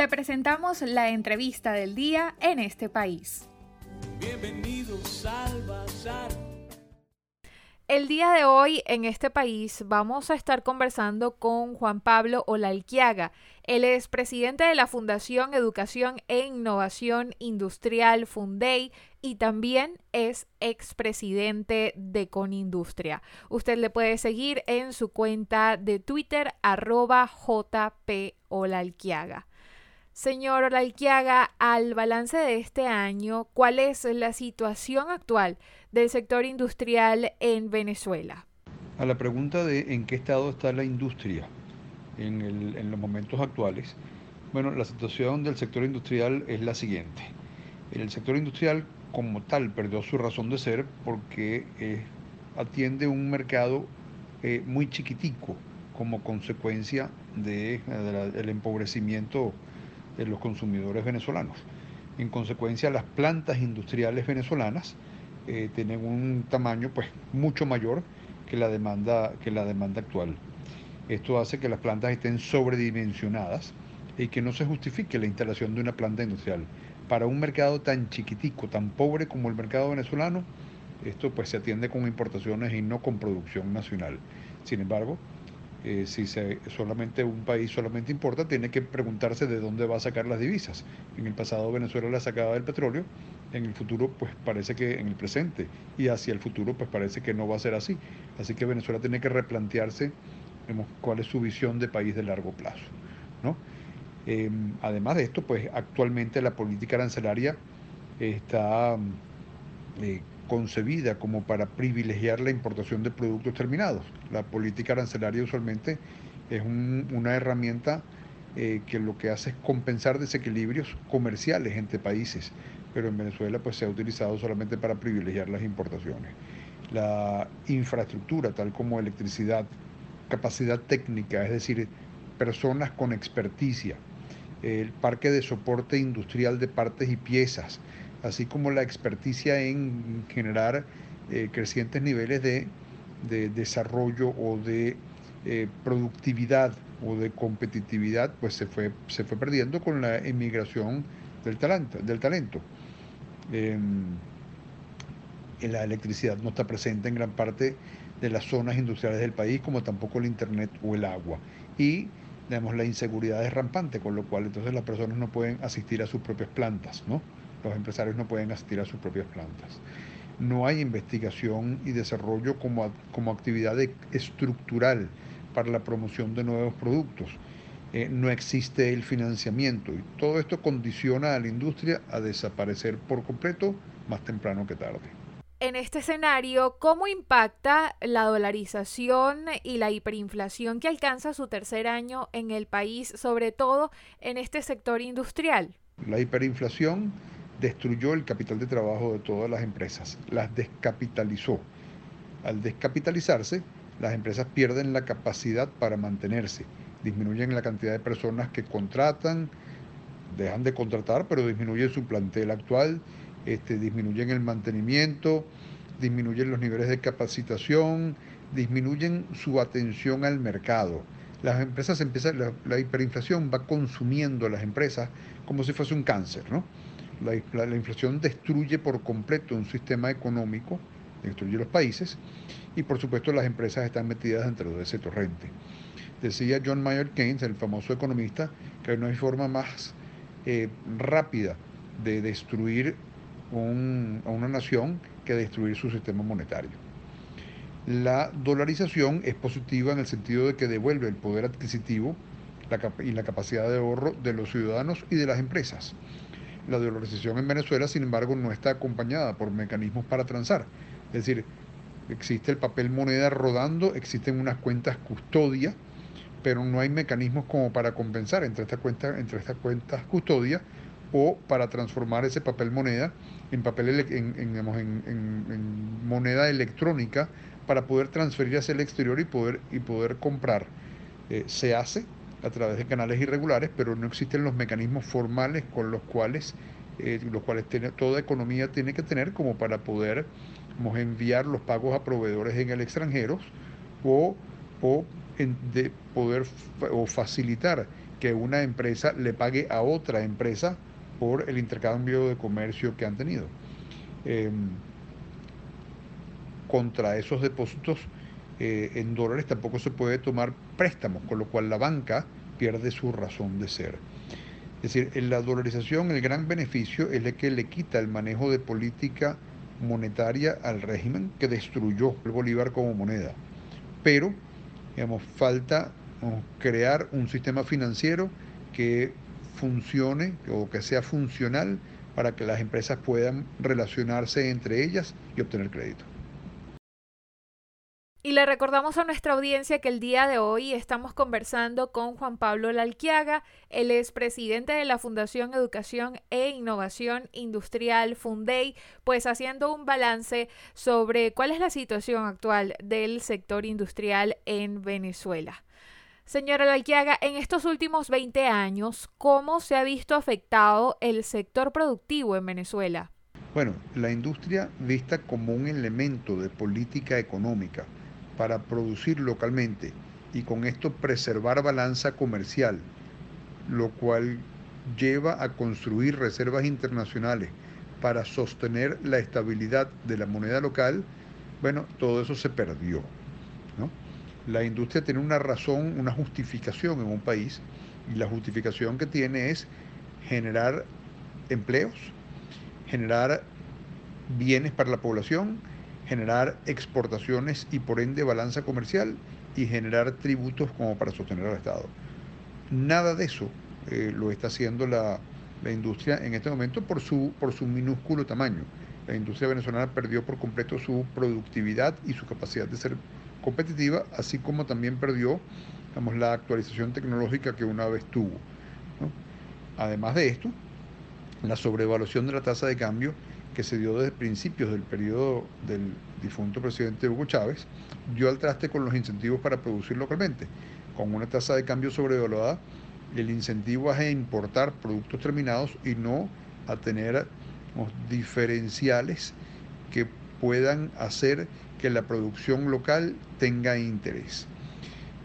Te presentamos la entrevista del día en este país. Bienvenidos al Bazar. El día de hoy en este país vamos a estar conversando con Juan Pablo Olalquiaga. Él es presidente de la Fundación Educación e Innovación Industrial Fundey y también es expresidente de Conindustria. Usted le puede seguir en su cuenta de Twitter arroba JP Olalquiaga. Señor Olalquiaga, al balance de este año, ¿cuál es la situación actual del sector industrial en Venezuela? A la pregunta de en qué estado está la industria en, en los momentos actuales, bueno, la situación del sector industrial es la siguiente. El sector industrial como tal perdió su razón de ser porque eh, atiende un mercado eh, muy chiquitico como consecuencia del de, empobrecimiento de los consumidores venezolanos. En consecuencia, las plantas industriales venezolanas eh, tienen un tamaño pues, mucho mayor que la, demanda, que la demanda actual. Esto hace que las plantas estén sobredimensionadas y que no se justifique la instalación de una planta industrial. Para un mercado tan chiquitico, tan pobre como el mercado venezolano, esto pues se atiende con importaciones y no con producción nacional. Sin embargo, eh, si se, solamente un país solamente importa, tiene que preguntarse de dónde va a sacar las divisas. En el pasado Venezuela la sacaba del petróleo, en el futuro pues parece que en el presente y hacia el futuro pues parece que no va a ser así. Así que Venezuela tiene que replantearse cuál es su visión de país de largo plazo. ¿no? Em, además de esto, pues actualmente la política arancelaria está eh, concebida como para privilegiar la importación de productos terminados. La política arancelaria usualmente es una herramienta eh, que lo que hace es compensar desequilibrios comerciales entre países, pero en Venezuela pues se ha utilizado solamente para privilegiar las importaciones. La infraestructura, tal como electricidad, capacidad técnica, es decir, personas con experticia, el parque de soporte industrial de partes y piezas, así como la experticia en generar eh, crecientes niveles de, desarrollo o de eh, productividad o de competitividad, pues se fue, se fue perdiendo con la emigración del talento. Em, la electricidad no está presente en gran parte de las zonas industriales del país, como tampoco el internet o el agua. Y digamos, la inseguridad es rampante, con lo cual entonces las personas no pueden asistir a sus propias plantas, ¿no? Los empresarios no pueden asistir a sus propias plantas. No hay investigación y desarrollo como, como actividad estructural para la promoción de nuevos productos. Eh, no existe el financiamiento y todo esto condiciona a la industria a desaparecer por completo más temprano que tarde. En este escenario, ¿cómo impacta la dolarización y la hiperinflación que alcanza su tercer año en el país, sobre todo en este sector industrial? La hiperinflación destruyó el capital de trabajo de todas las empresas, las descapitalizó. Al descapitalizarse, las empresas pierden la capacidad para mantenerse, disminuyen la cantidad de personas que contratan, dejan de contratar, pero disminuyen su plantel actual, este, disminuyen el mantenimiento, disminuyen los niveles de capacitación, disminuyen su atención al mercado. Las empresas empiezan, la, la hiperinflación va consumiendo a las empresas como si fuese un cáncer, ¿no? La, inflación destruye por completo un sistema económico, destruye los países y por supuesto las empresas están metidas dentro de ese torrente. Decía John Mayer Keynes, el famoso economista, que no hay forma más eh, rápida de destruir a una nación que destruir su sistema monetario. La dolarización es positiva en el sentido de que devuelve el poder adquisitivo y la capacidad de ahorro de los ciudadanos y de las empresas. La dolarización en Venezuela, sin embargo, no está acompañada por mecanismos para transar. Es decir, existe el papel moneda rodando, existen unas cuentas custodia, pero no hay mecanismos como para compensar entre estas cuentas, entre estas cuentas custodia o para transformar ese papel moneda en papel en, moneda electrónica para poder transferir hacia el exterior y poder, y poder comprar. Eh, se hace, a través de canales irregulares, pero no existen los mecanismos formales con los cuales, eh, los cuales tiene, toda economía tiene que tener como para poder enviar los pagos a proveedores en el extranjero o, de poder o facilitar que una empresa le pague a otra empresa por el intercambio de comercio que han tenido. Em, contra esos depósitos eh, en dólares tampoco se puede tomar préstamos, con lo cual la banca pierde su razón de ser. Es decir, en la dolarización el gran beneficio es el que le quita el manejo de política monetaria al régimen que destruyó el bolívar como moneda. Pero, digamos, falta crear un sistema financiero que funcione o que sea funcional para que las empresas puedan relacionarse entre ellas y obtener crédito. Y le recordamos a nuestra audiencia que el día de hoy estamos conversando con Juan Pablo Lalquiaga, él es presidente de la Fundación Educación e Innovación Industrial Fundey, pues haciendo un balance sobre cuál es la situación actual del sector industrial en Venezuela. Señora Lalquiaga, en estos últimos 20 años, ¿cómo se ha visto afectado el sector productivo en Venezuela? Bueno, la industria vista como un elemento de política económica para producir localmente y con esto preservar balanza comercial, lo cual lleva a construir reservas internacionales para sostener la estabilidad de la moneda local, bueno, todo eso se perdió. La industria tiene una razón, una justificación en un país, y la justificación que tiene es generar empleos, generar bienes para la población, generar exportaciones y por ende balanza comercial y generar tributos como para sostener al Estado. Nada de eso eh, lo está haciendo la, industria en este momento por su, por su minúsculo tamaño. La industria venezolana perdió por completo su productividad y su capacidad de ser competitiva, así como también perdió digamos, la actualización tecnológica que una vez tuvo. Además de esto, la sobrevaluación de la tasa de cambio que se dio desde principios del periodo del difunto presidente Hugo Chávez, dio al traste con los incentivos para producir localmente. Con una tasa de cambio sobrevaluada, el incentivo es importar productos terminados y no a tener diferenciales que puedan hacer que la producción local tenga interés.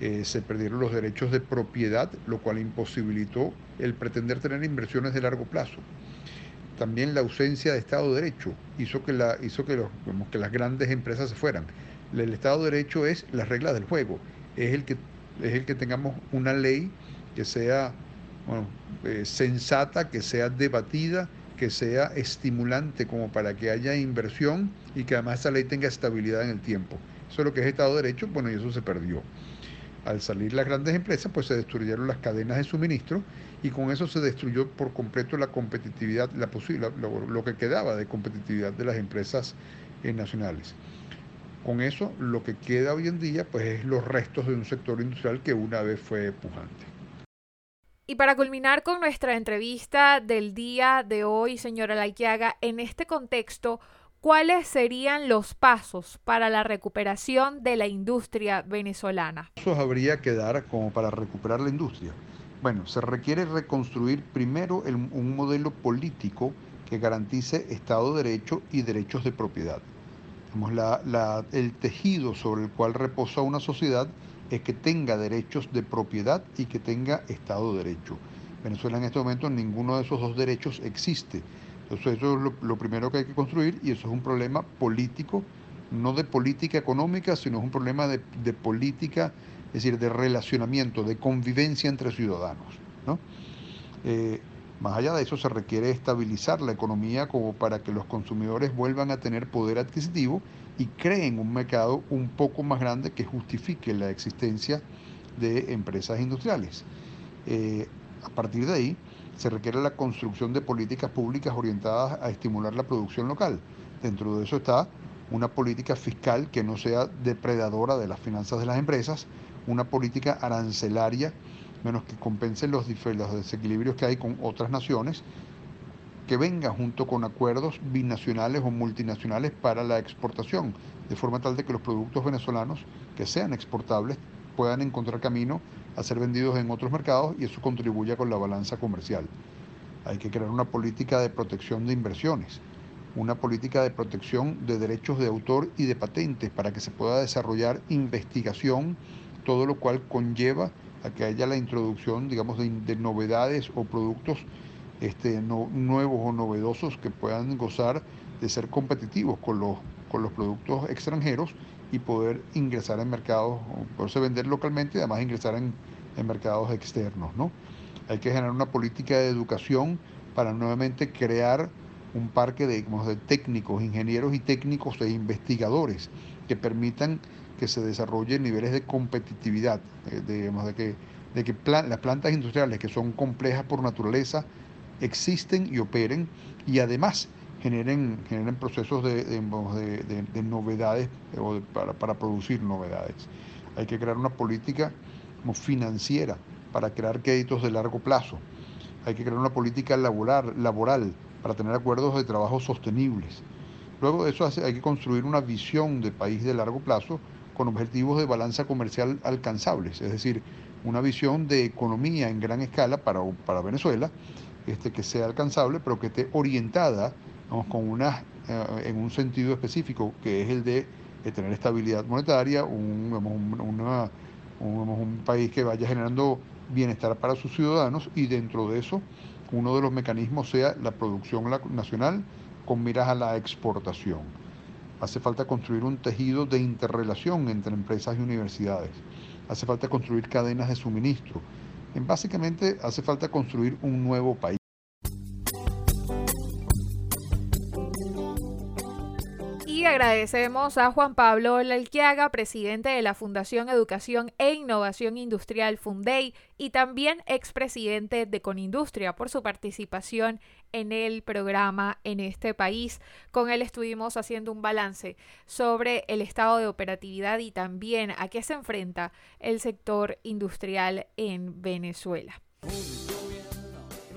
Eh, se perdieron los derechos de propiedad, lo cual imposibilitó el pretender tener inversiones de largo plazo también la ausencia de Estado de Derecho hizo que, la, hizo que, los, que las grandes empresas se fueran. El Estado de Derecho es las reglas del juego, es el que, es el que tengamos una ley que sea eh, sensata, que sea debatida, que sea estimulante como para que haya inversión y que además esa ley tenga estabilidad en el tiempo. Eso es lo que es Estado de Derecho, bueno, y eso se perdió al salir las grandes empresas, pues se destruyeron las cadenas de suministro y con eso se destruyó por completo la competitividad, la lo, lo, que quedaba de competitividad de las empresas eh, nacionales. Con eso, lo que queda hoy en día, pues es los restos de un sector industrial que una vez fue pujante. Y para culminar con nuestra entrevista del día de hoy, señora Laiquiaga, en este contexto, ¿cuáles serían los pasos para la recuperación de la industria venezolana? Pasos habría que dar como para recuperar la industria. Bueno, se requiere reconstruir primero un modelo político que garantice Estado de Derecho y derechos de propiedad. el tejido sobre el cual reposa una sociedad es que tenga derechos de propiedad y que tenga Estado de Derecho. Venezuela en este momento ninguno de esos dos derechos existe. Entonces eso es lo, primero que hay que construir y eso es un problema político, no de política económica, sino es un problema de, política, es decir, de relacionamiento, de convivencia entre ciudadanos. Eh, más allá de eso se requiere estabilizar la economía como para que los consumidores vuelvan a tener poder adquisitivo y creen un mercado un poco más grande que justifique la existencia de empresas industriales. Eh, a partir de ahí, se requiere la construcción de políticas públicas orientadas a estimular la producción local. Dentro de eso está una política fiscal que no sea depredadora de las finanzas de las empresas, una política arancelaria menos que compense los, desequilibrios que hay con otras naciones, que venga junto con acuerdos binacionales o multinacionales para la exportación, de forma tal de que los productos venezolanos que sean exportables puedan encontrar camino a ser vendidos en otros mercados y eso contribuye con la balanza comercial. Hay que crear una política de protección de inversiones, una política de protección de derechos de autor y de patentes para que se pueda desarrollar investigación todo lo cual conlleva a que haya la introducción, digamos, de, novedades o productos este, nuevos o novedosos que puedan gozar de ser competitivos con los, con los productos extranjeros y poder ingresar en mercados, poderse vender localmente y además ingresar en, en mercados externos. ¿no? Hay que generar una política de educación para nuevamente crear un parque de, técnicos, ingenieros y técnicos e investigadores que permitan que se desarrollen niveles de competitividad, eh, de, de que, de que las plantas industriales que son complejas por naturaleza existen y operen y además generen, generen procesos de, de, novedades o para, para, producir novedades. Hay que crear una política financiera para crear créditos de largo plazo. Hay que crear una política laboral para tener acuerdos de trabajo sostenibles. Luego de eso hay que construir una visión de país de largo plazo con objetivos de balanza comercial alcanzables, es decir, una visión de economía en gran escala para, para Venezuela, este, que sea alcanzable, pero que esté orientada con una, eh, en un sentido específico, que es el de, tener estabilidad monetaria, un, un país que vaya generando bienestar para sus ciudadanos y dentro de eso uno de los mecanismos sea la producción nacional con miras a la exportación. Hace falta construir un tejido de interrelación entre empresas y universidades. Hace falta construir cadenas de suministro. En básicamente hace falta construir un nuevo país. Agradecemos a Juan Pablo Lalquiaga, presidente de la Fundación Educación e Innovación Industrial Fundey y también expresidente de Conindustria por su participación en el programa en este país. Con él estuvimos haciendo un balance sobre el estado de operatividad y también a qué se enfrenta el sector industrial en Venezuela.